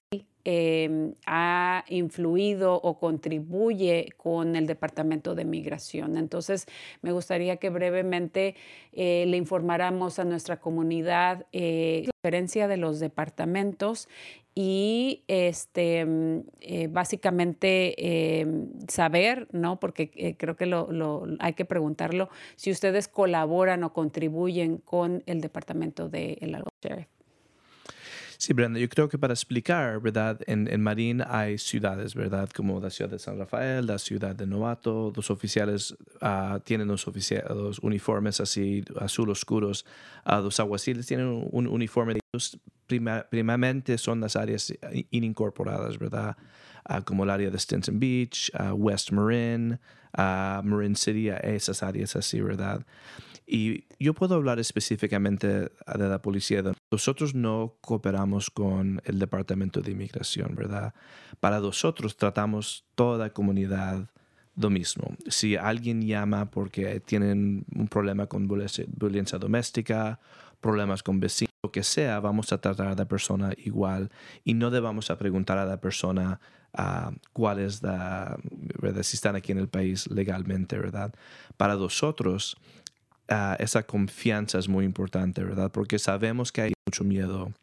Em, ha influido o contribuye con el Departamento de Migración. Entonces, me gustaría que brevemente eh, le informáramos a nuestra comunidad eh, la diferencia de los departamentos y este mm, eh, básicamente em, saber, ¿no? Porque creo que lo, hay que preguntarlo, si ustedes colaboran o contribuyen con el departamento de el.
Sí, Brenda, yo creo que para explicar, ¿verdad? En, en Marín hay ciudades, ¿verdad? Como la ciudad de San Rafael, la ciudad de Novato. Los oficiales uh, tienen los, los, uniformes así azul oscuros. Uh, los aguaciles tienen un uniforme. Ellos prima, primamente son las áreas inincorporadas, ¿verdad? Uh, como el área de Stinson Beach, West Marin, Marin City, esas áreas así, ¿verdad? Y yo puedo hablar específicamente de la policía. Nosotros no cooperamos con el Departamento de Inmigración, ¿verdad? Para nosotros tratamos toda comunidad lo mismo. Si alguien llama porque tienen un problema con violencia doméstica, problemas con vecinos, lo que sea, vamos a tratar a la persona igual y no debamos a preguntar a la persona uh, cuál es la, ¿verdad? si están aquí en el país legalmente, ¿verdad? Para nosotros, Ah, esa confianza es muy importante, ¿verdad? Porque sabemos que hay mucho miedo.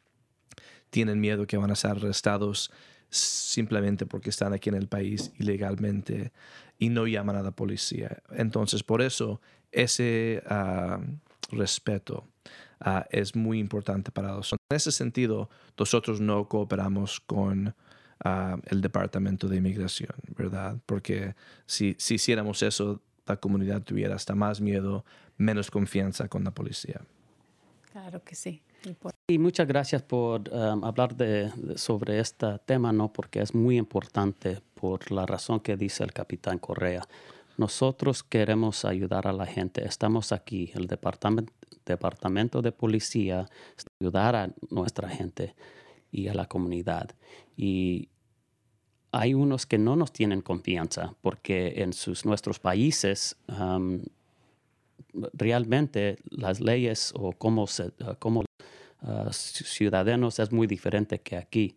Tienen miedo que van a ser arrestados simplemente porque están aquí en el país ilegalmente y no llaman a la policía. Entonces, por eso, ese ah, respeto ah, es muy importante para nosotros. En ese sentido, nosotros no cooperamos con el Departamento de Inmigración, ¿verdad? Porque si, si hiciéramos eso, la comunidad tuviera hasta más miedo, menos confianza con la policía.
Claro que sí.
Y muchas gracias por um, hablar de, sobre este tema, ¿no? porque es muy importante por la razón que dice el capitán Correa. Nosotros queremos ayudar a la gente. Estamos aquí, el departamento, departamento de policía, ayudar a nuestra gente y a la comunidad. Y hay unos que no nos tienen confianza porque en sus, nuestros países realmente las leyes o cómo, se, uh, uh, ciudadanos es muy diferente que aquí.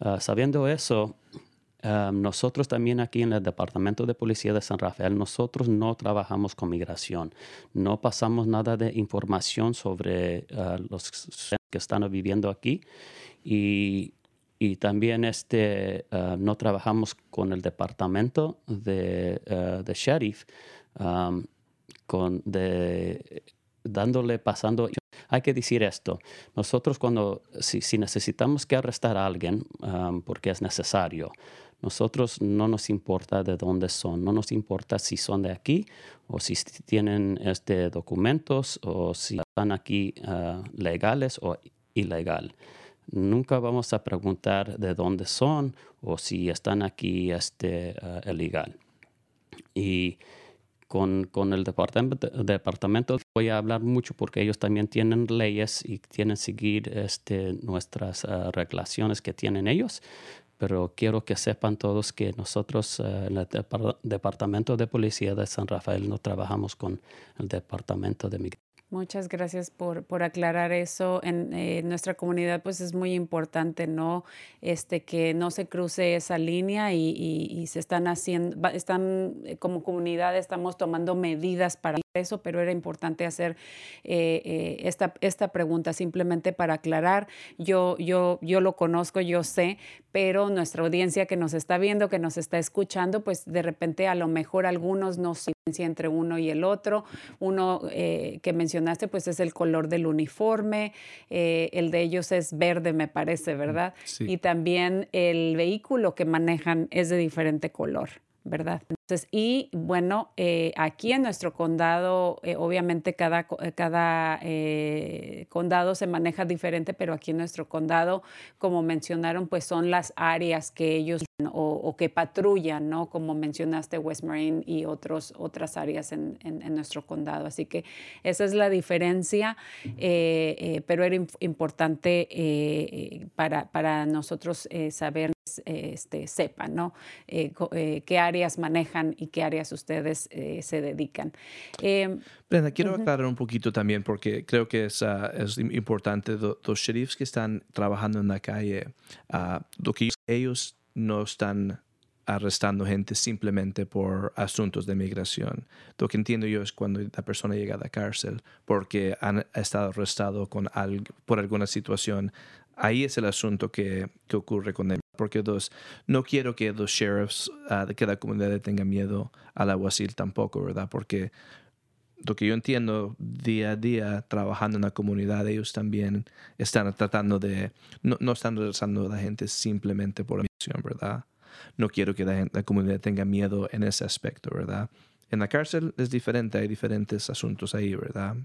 Uh, sabiendo eso, nosotros también aquí en el Departamento de Policía de San Rafael, nosotros no trabajamos con migración, no pasamos nada de información sobre los que están viviendo aquí y y también este, uh, no trabajamos con el departamento de, de sheriff, con dándole, pasando. Hay que decir esto, nosotros cuando, si, si necesitamos que arrestar a alguien porque es necesario, nosotros no nos importa de dónde son, no nos importa si son de aquí o si tienen este, documentos o si están aquí uh, legales o ilegal nunca vamos a preguntar de dónde son o si están aquí este, uh, ilegal. Y con, con el departamento. Voy a hablar mucho porque ellos también tienen leyes y tienen que seguir este, nuestras uh, regulaciones que tienen ellos. Pero quiero que sepan todos que nosotros uh, en el depart Departamento de Policía de San Rafael no trabajamos con el Departamento de Migración.
Muchas gracias por, por aclarar eso. En eh, nuestra comunidad, pues es muy importante, ¿no? Este, que no se cruce esa línea y, y, y se están haciendo, están eh, como comunidad, estamos tomando medidas para eso, pero era importante hacer eh, eh, esta, esta pregunta simplemente para aclarar. Yo, yo, yo lo conozco, yo sé, pero nuestra audiencia que nos está viendo, que nos está escuchando, pues de repente a lo mejor algunos no se entre uno y el otro. Uno eh, que mencionaste, pues es el color del uniforme, eh, el de ellos es verde, me parece, ¿verdad?
Sí.
Y también el vehículo que manejan es de diferente color. ¿Verdad? Entonces, y bueno, eh, aquí en nuestro condado, eh, obviamente cada, cada eh, condado se maneja diferente, pero aquí en nuestro condado, como mencionaron, pues son las áreas que ellos o, que patrullan, ¿no? Como mencionaste, West Marine y otros, otras áreas en, en, en nuestro condado. Así que esa es la diferencia, pero era importante para, para nosotros saber este, sepan, ¿no? Eh, eh, qué áreas manejan y qué áreas ustedes eh, se dedican.
Brenda, quiero uh -huh. aclarar un poquito también porque creo que es, uh, es importante. Los sheriffs que están trabajando en la calle, uh, lo que ellos no están arrestando gente simplemente por asuntos de migración. Lo que entiendo yo es cuando la persona llega a la cárcel porque han estado arrestado con algo, por alguna situación. Ahí es el asunto que, que ocurre con él. Porque dos, no quiero que los sheriffs, uh, de la comunidad tenga miedo al aguacil tampoco, ¿verdad? Porque lo que yo entiendo día a día trabajando en la comunidad, ellos también están tratando de, no, no están regresando a la gente simplemente por la misión, ¿verdad? No quiero que la, la, comunidad tenga miedo en ese aspecto, ¿verdad? En la cárcel es diferente, hay diferentes asuntos ahí, ¿verdad?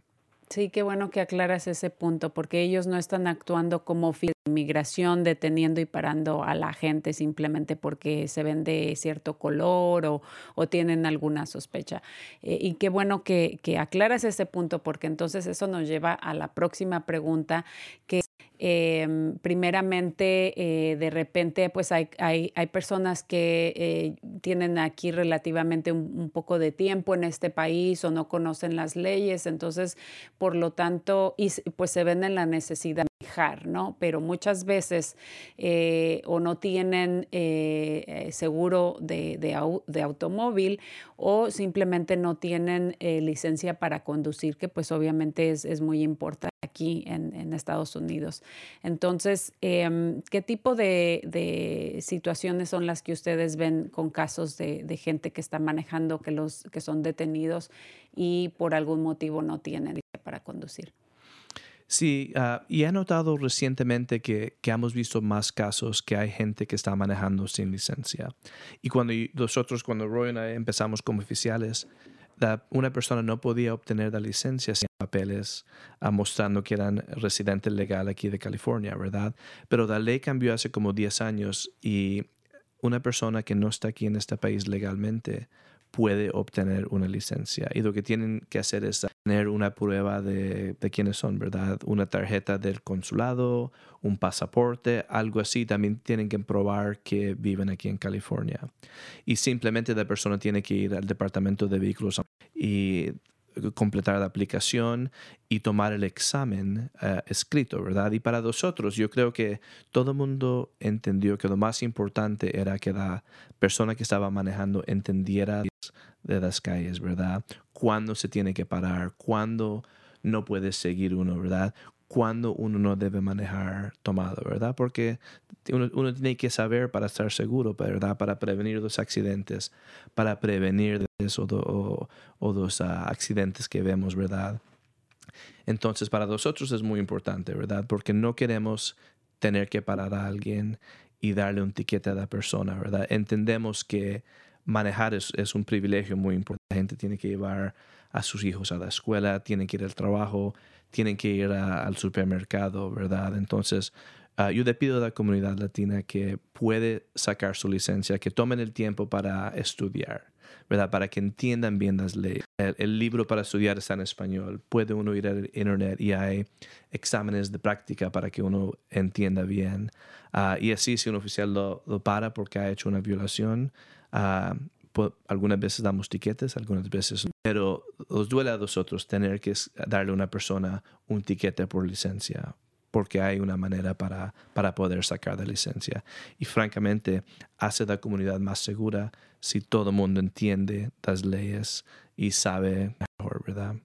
Sí, qué bueno que aclaras ese punto, porque ellos no están actuando como inmigración, deteniendo y parando a la gente simplemente porque se ven de cierto color o, o tienen alguna sospecha. Eh, y qué bueno que, que, aclaras ese punto, porque entonces eso nos lleva a la próxima pregunta, que eh, primeramente, eh, de repente, pues hay, hay, hay personas que eh, tienen aquí relativamente un, poco de tiempo en este país o no conocen las leyes, entonces, por lo tanto, y pues se ven en la necesidad de manejar, ¿no? Pero muchas veces o no tienen seguro de, de, de, automóvil o simplemente no tienen licencia para conducir, que pues obviamente es, es muy importante aquí en, Estados Unidos. Entonces, eh, ¿qué tipo de, situaciones son las que ustedes ven con casos de, gente que está manejando, que, los, que son detenidos y por algún motivo no tienen para conducir?
Sí, uh, y he notado recientemente que, que, hemos visto más casos que hay gente que está manejando sin licencia. Y cuando nosotros, cuando Roy y empezamos como oficiales, una persona no podía obtener la licencia sin papeles uh, mostrando que eran residente legal aquí de California, ¿verdad? Pero la ley cambió hace como 10 años y una persona que no está aquí en este país legalmente puede obtener una licencia. Y lo que tienen que hacer es tener una prueba de, de quiénes son, ¿verdad? Una tarjeta del consulado, un pasaporte, algo así. También tienen que probar que viven aquí en California. Y simplemente la persona tiene que ir al departamento de vehículos y completar la aplicación y tomar el examen uh, escrito, ¿verdad? Y para nosotros, yo creo que todo el mundo entendió que lo más importante era que la persona que estaba manejando entendiera de las calles, ¿verdad? Cuándo se tiene que parar, cuándo no puede seguir uno, ¿verdad? Cuándo uno no debe manejar tomado, ¿verdad? Porque uno, tiene que saber para estar seguro, ¿verdad? Para prevenir los accidentes, para prevenir eso o, o uh, accidentes que vemos, ¿verdad? Entonces, para nosotros es muy importante, ¿verdad? Porque no queremos tener que parar a alguien y darle un tiquete a la persona, ¿verdad? Entendemos que manejar es, es, un privilegio muy importante. La gente tiene que llevar a sus hijos a la escuela, tienen que ir al trabajo, tienen que ir a, al supermercado, ¿verdad? Entonces, uh, yo le pido a la comunidad latina que puede sacar su licencia, que tomen el tiempo para estudiar. ¿verdad? Para que entiendan bien las leyes. El, libro para estudiar está en español. Puede uno ir al internet y hay exámenes de práctica para que uno entienda bien. Ah, y así, si un oficial lo, para porque ha hecho una violación, uh, algunas veces damos tiquetes, algunas veces, pero os duele a nosotros tener que darle a una persona un tiquete por licencia porque hay una manera para, para poder sacar de licencia. Y francamente, hace la comunidad más segura si todo el mundo entiende las leyes y sabe mejor, ¿verdad?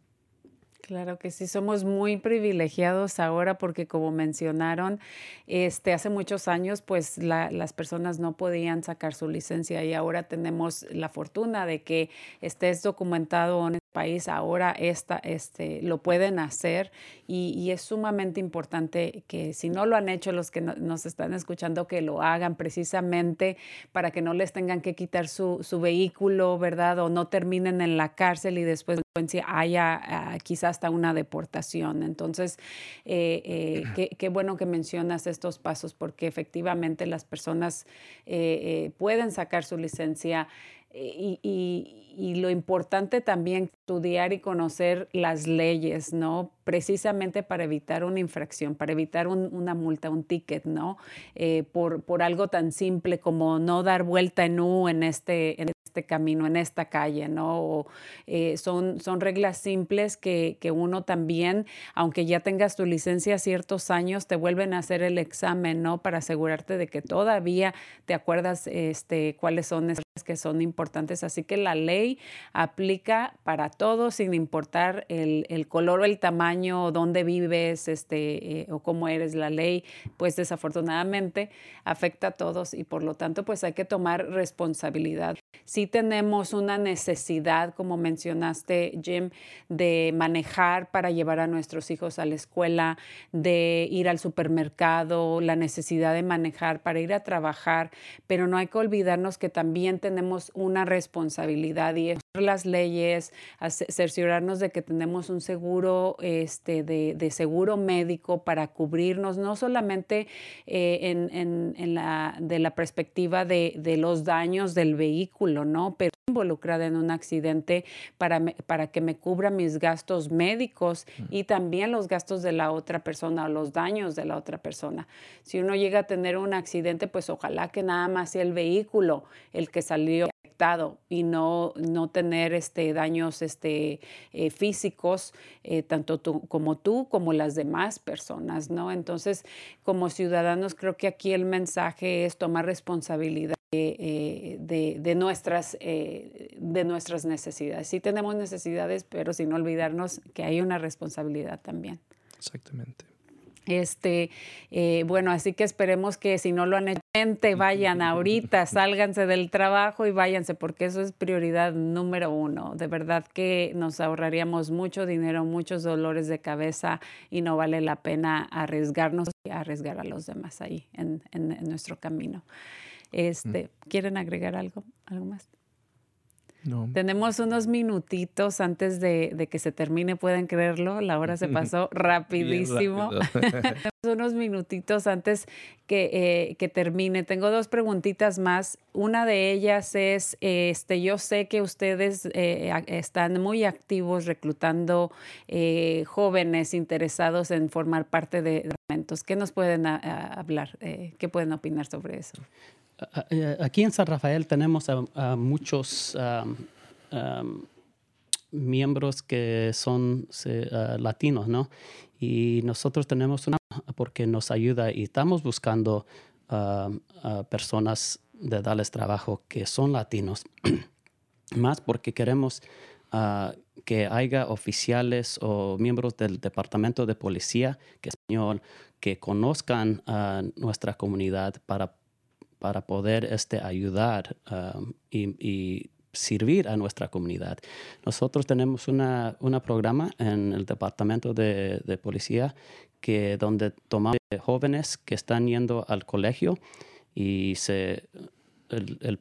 Claro que sí, somos muy privilegiados ahora porque como mencionaron, este, hace muchos años pues las personas no podían sacar su licencia y ahora tenemos la fortuna de que estés documentado país, ahora esta, este, lo pueden hacer y, es sumamente importante que si no lo han hecho los que nos están escuchando, que lo hagan precisamente para que no les tengan que quitar su, su vehículo, ¿verdad? O no terminen en la cárcel y después haya ah, quizás hasta una deportación. Entonces, eh, eh, qué, bueno que mencionas estos pasos porque efectivamente las personas eh, pueden sacar su licencia. Y, lo importante también estudiar y conocer las leyes, ¿no? Precisamente para evitar una infracción, para evitar una multa, un ticket, ¿no? por, por algo tan simple como no dar vuelta en U en este, en este camino, en esta calle, ¿no? Eh, son, son reglas simples que, que, uno también, aunque ya tengas tu licencia ciertos años, te vuelven a hacer el examen, ¿no? Para asegurarte de que todavía te acuerdas este, cuáles son esas que son importantes. Así que la ley aplica para todos, sin importar el, el color o el tamaño, dónde vives este, eh, o cómo eres. La ley, pues desafortunadamente afecta a todos y por lo tanto, pues hay que tomar responsabilidad sí tenemos una necesidad, como mencionaste, Jim, de manejar para llevar a nuestros hijos a la escuela, de ir al supermercado, la necesidad de manejar para ir a trabajar, pero no hay que olvidarnos que también tenemos una responsabilidad y es las leyes, cerciorarnos de que tenemos un seguro este, de, seguro médico para cubrirnos, no solamente eh, en, la, de la perspectiva de, de los daños del vehículo, no, pero involucrada en un accidente para, para que me cubra mis gastos médicos y también los gastos de la otra persona o los daños de la otra persona. Si uno llega a tener un accidente, pues ojalá que nada más sea el vehículo el que salió y no, no tener este, daños este, eh, físicos, eh, tanto tú, como tú como las demás personas, ¿no? Entonces, como ciudadanos, creo que aquí el mensaje es tomar responsabilidad eh, de, de, nuestras, de nuestras necesidades. Sí tenemos necesidades, pero sin olvidarnos que hay una responsabilidad también.
Exactamente.
Este, eh, bueno, así que esperemos que si no lo han hecho, vayan (laughs) ahorita, sálganse del trabajo y váyanse, porque eso es prioridad número uno. De verdad que nos ahorraríamos mucho dinero, muchos dolores de cabeza y no vale la pena arriesgarnos y arriesgar a los demás ahí en, en nuestro camino. Este, ¿Quieren agregar algo, algo más? No. Tenemos unos minutitos antes de, que se termine, pueden creerlo, la hora se (laughs) pasó rapidísimo. (laughs) Tenemos unos minutitos antes que, eh, que, termine. Tengo dos preguntitas más. Una de ellas es, este, yo sé que ustedes eh, están muy activos reclutando eh, jóvenes interesados en formar parte de eventos. ¿Qué nos pueden hablar? ¿Qué pueden opinar sobre eso?
Aquí en San Rafael tenemos a, muchos miembros que son latinos, ¿no? Y nosotros tenemos una porque nos ayuda y estamos buscando personas de darles trabajo que son latinos, (clears throat) más porque queremos ah, que haya oficiales o miembros del departamento de policía que español que conozcan a nuestra comunidad para para poder este, ayudar um, y, servir a nuestra comunidad. Nosotros tenemos un una programa en el departamento de, policía que donde tomamos jóvenes que están yendo al colegio y se el,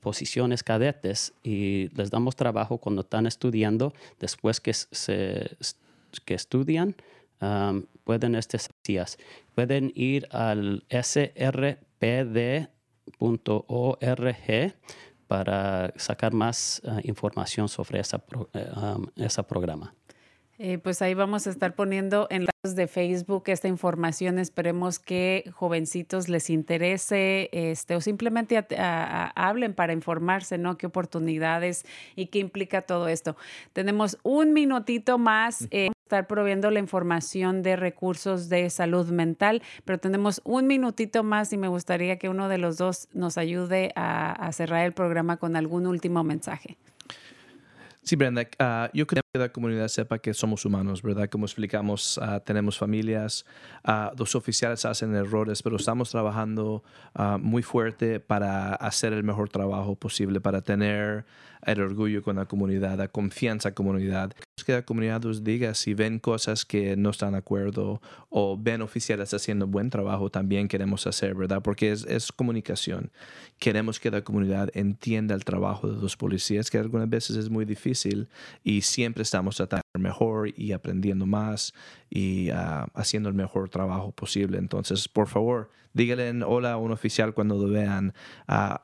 cadetes y les damos trabajo cuando están estudiando después que se que estudian um, pueden este pueden ir al SRPD .org para sacar más información sobre ese esa programa.
Eh, pues ahí vamos a estar poniendo en las de Facebook esta información. Esperemos que jovencitos les interese este, o simplemente hablen para informarse, ¿no? ¿Qué oportunidades y qué implica todo esto? Tenemos un minutito más. Eh, estar proviendo la información de recursos de salud mental, pero tenemos un minutito más y me gustaría que uno de los dos nos ayude a cerrar el programa con algún último mensaje.
Sí, Brenda, uh, yo creo que la comunidad sepa que somos humanos, ¿verdad? Como explicamos, uh, tenemos familias, uh, los oficiales hacen errores, pero estamos trabajando muy fuerte para hacer el mejor trabajo posible, para tener el orgullo con la comunidad, la confianza en la comunidad. Que la comunidad nos diga si ven cosas que no están de acuerdo o ven oficiales haciendo buen trabajo, también queremos hacer, ¿verdad? Porque es, es comunicación. Queremos que la comunidad entienda el trabajo de los policías, que algunas veces es muy difícil y siempre estamos tratando mejor y aprendiendo más y ah, haciendo el mejor trabajo posible. Entonces, por favor, díganle hola a un oficial cuando lo vean. Uh,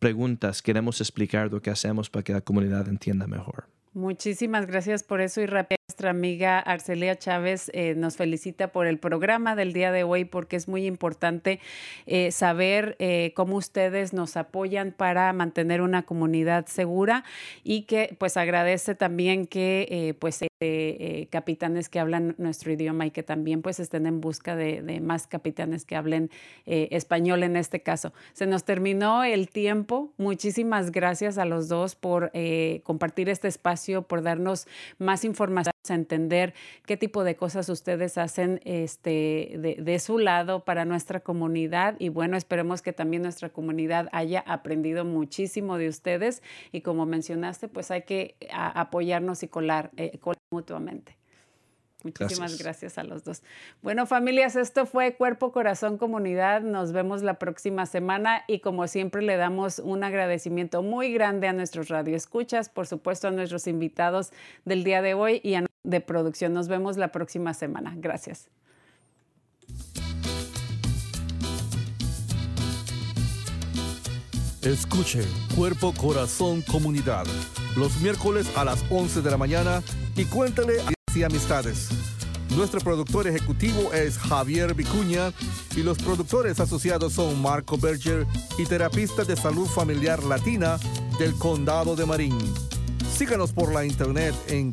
preguntas, queremos explicar lo que hacemos para que la comunidad entienda mejor.
Muchísimas gracias por eso y rápido nuestra amiga Arcelia Chávez eh, nos felicita por el programa del día de hoy porque es muy importante eh, saber eh, cómo ustedes nos apoyan para mantener una comunidad segura y que pues agradece también que pues capitanes que hablan nuestro idioma y que también pues estén en busca de, de más capitanes que hablen español en este caso. Se nos terminó el tiempo. Muchísimas gracias a los dos por compartir este espacio, por darnos más información a entender qué tipo de cosas ustedes hacen este, de, de, su lado para nuestra comunidad y bueno, esperemos que también nuestra comunidad haya aprendido muchísimo de ustedes y como mencionaste, pues hay que apoyarnos y colar, eh, colar mutuamente. Muchísimas gracias. a los dos. Bueno, familias, esto fue Cuerpo, Corazón, Comunidad. Nos vemos la próxima semana y como siempre le damos un agradecimiento muy grande a nuestros radioescuchas, por supuesto a nuestros invitados del día de hoy y a de producción. Nos vemos la próxima semana. Gracias.
Escuche Cuerpo, Corazón, Comunidad los miércoles a las 11 de la mañana y cuéntale a amistades. Nuestro productor ejecutivo es Javier Vicuña y los productores asociados son Marco Berger y terapista de salud familiar latina del condado de Marín. Síganos por la internet en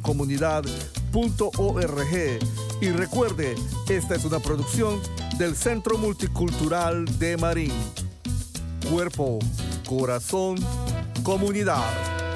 comunidad.org y recuerde, esta es una producción del Centro Multicultural de Marín. Cuerpo, corazón, comunidad.